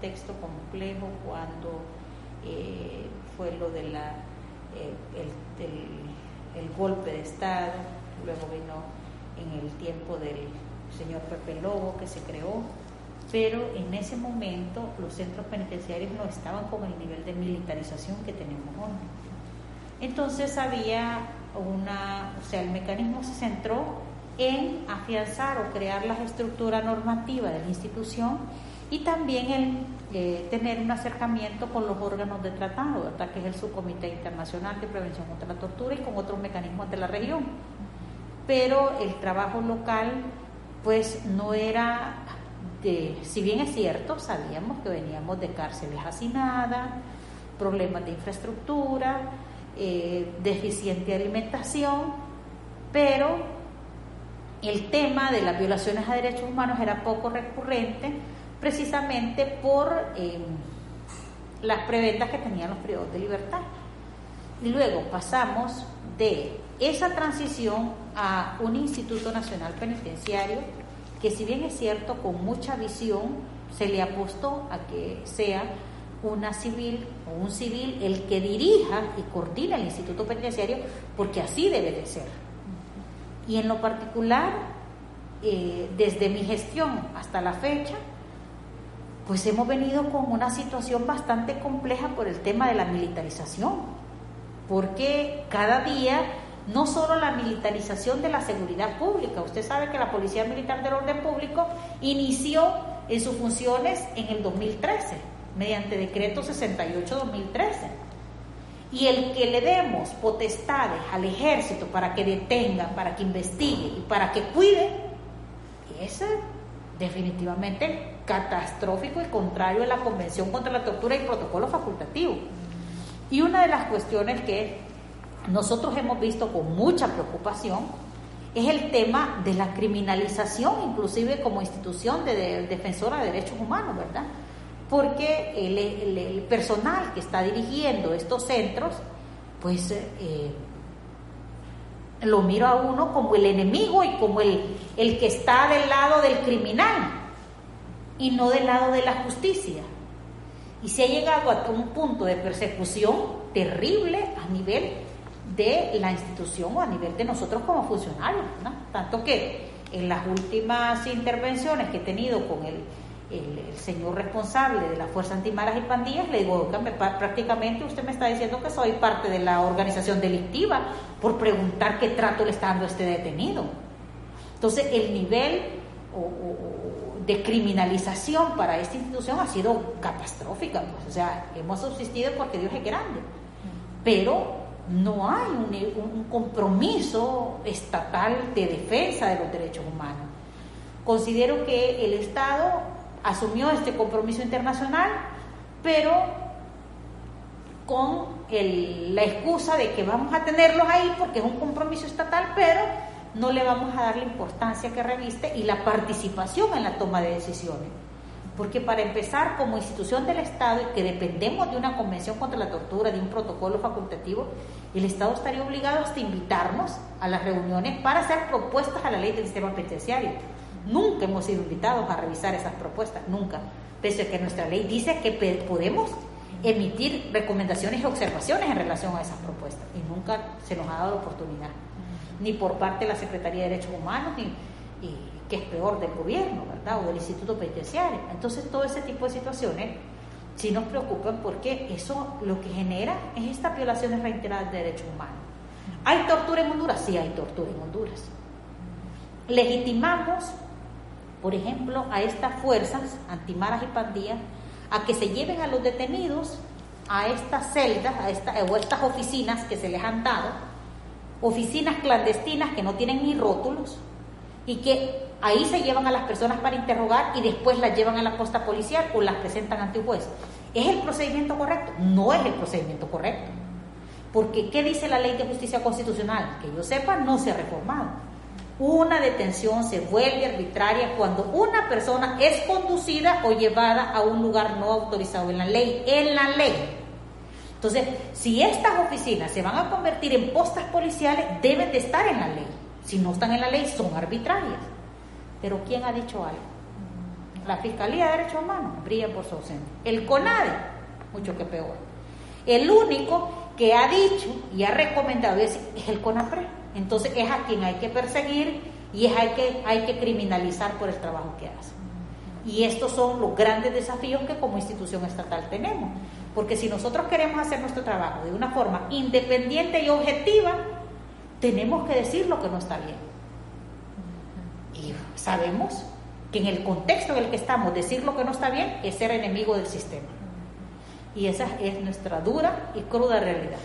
contexto complejo cuando eh, fue lo de la, eh, el, golpe de Estado, luego vino en el tiempo del señor Pepe Lobo que se creó, pero en ese momento los centros penitenciarios no estaban con el nivel de militarización que tenemos hoy. Entonces había una, o sea, el mecanismo se centró en afianzar o crear la estructura normativa de la institución y también en eh, tener un acercamiento con los órganos de tratado, ¿verdad? que es el Subcomité Internacional de Prevención contra la Tortura y con otros mecanismos de la región. Pero el trabajo local, pues no era, de, si bien es cierto, sabíamos que veníamos de cárceles hacinadas, problemas de infraestructura, eh, deficiente alimentación, pero el tema de las violaciones a derechos humanos era poco recurrente precisamente por em, las preventas que tenían los periodos de libertad. Y luego pasamos de esa transición a un Instituto Nacional Penitenciario que si bien es cierto con mucha visión se le apostó a que sea una civil o un civil el que dirija y coordine el Instituto Penitenciario porque así debe de ser y en lo particular, eh, desde mi gestión hasta la fecha, pues hemos venido con una situación bastante compleja por el tema de la militarización, porque cada día no solo la militarización de la seguridad pública, usted sabe que la Policía Militar del Orden Público inició en sus funciones en el 2013, mediante decreto 68-2013 y el que le demos potestades al ejército para que detenga, para que investigue y para que cuide, es definitivamente catastrófico y contrario a la Convención contra la Tortura y protocolo facultativo. Y una de las cuestiones que nosotros hemos visto con mucha preocupación es el tema de la criminalización, inclusive como institución de defensora de derechos humanos, ¿verdad? porque el, personal que está dirigiendo estos centros, pues eh, lo miro a uno como el enemigo y como el, el que está del lado del criminal y no del lado de la justicia. Y se ha llegado a un punto de persecución terrible a nivel de la institución o a nivel de nosotros como funcionarios. Tanto que en las últimas intervenciones que he tenido con el señor responsable de la Fuerza Antimaras y Pandillas, le digo, prácticamente usted me está diciendo que soy parte de la organización delictiva por preguntar qué trato le está dando este detenido. Entonces, el nivel de criminalización para esta institución ha sido catastrófica. Pues, o sea, hemos subsistido porque Dios es grande, pero no hay un compromiso estatal de defensa de los derechos humanos. Considero que el Estado asumió este compromiso internacional, pero con la excusa de que vamos a tenerlos ahí porque es un compromiso estatal, pero no le vamos a dar la importancia que reviste y la participación en la toma de decisiones. Porque para empezar, como institución del Estado y que dependemos de una convención contra la tortura, de un protocolo facultativo, el Estado estaría obligado hasta invitarnos a las reuniones para hacer propuestas a la ley del sistema penitenciario Nunca hemos sido invitados a revisar esas propuestas, nunca. Pese a que nuestra ley dice que podemos emitir recomendaciones y observaciones en relación a esas propuestas y nunca se nos ha dado oportunidad, ni por parte de la Secretaría de Derechos Humanos, ni, y, que es peor del gobierno, ¿verdad? O del Instituto Penitenciario. Entonces, todo ese tipo de situaciones sí nos preocupan porque eso lo que genera es estas violaciones reiteradas de derechos humanos. ¿Hay tortura en Honduras? Sí, hay tortura en Honduras. Legitimamos por ejemplo, a estas fuerzas, antimaras y pandillas, a que se lleven a los detenidos a estas celdas a esta, o estas oficinas que se les han dado, oficinas clandestinas que no tienen ni rótulos y que ahí se llevan a las personas para interrogar y después las llevan a la posta policial o las presentan ante un juez. ¿Es el procedimiento correcto? No es el procedimiento correcto. Porque ¿qué dice la ley de justicia constitucional? Que yo sepa, no se ha reformado una detención se vuelve arbitraria cuando una persona es conducida o llevada a un lugar no autorizado en la ley, en la ley. Entonces, si estas oficinas se van a convertir en postas policiales, deben de estar en la ley. Si no están en la ley, son arbitrarias. Pero ¿quién ha dicho algo? La Fiscalía de Derechos Humanos brilla por su ausencia. El CONADE, mucho que peor. El único que ha dicho y ha recomendado es, el CONAPRE. Entonces es a quien hay que perseguir y es hay que, hay que criminalizar por el trabajo que hace. Y estos son los grandes desafíos que como institución estatal tenemos. Porque si nosotros queremos hacer nuestro trabajo de una forma independiente y objetiva, tenemos que decir lo que no está bien. Y sabemos que en el contexto en el que estamos, decir lo que no está bien es ser enemigo del sistema. Y esa es nuestra dura y cruda realidad.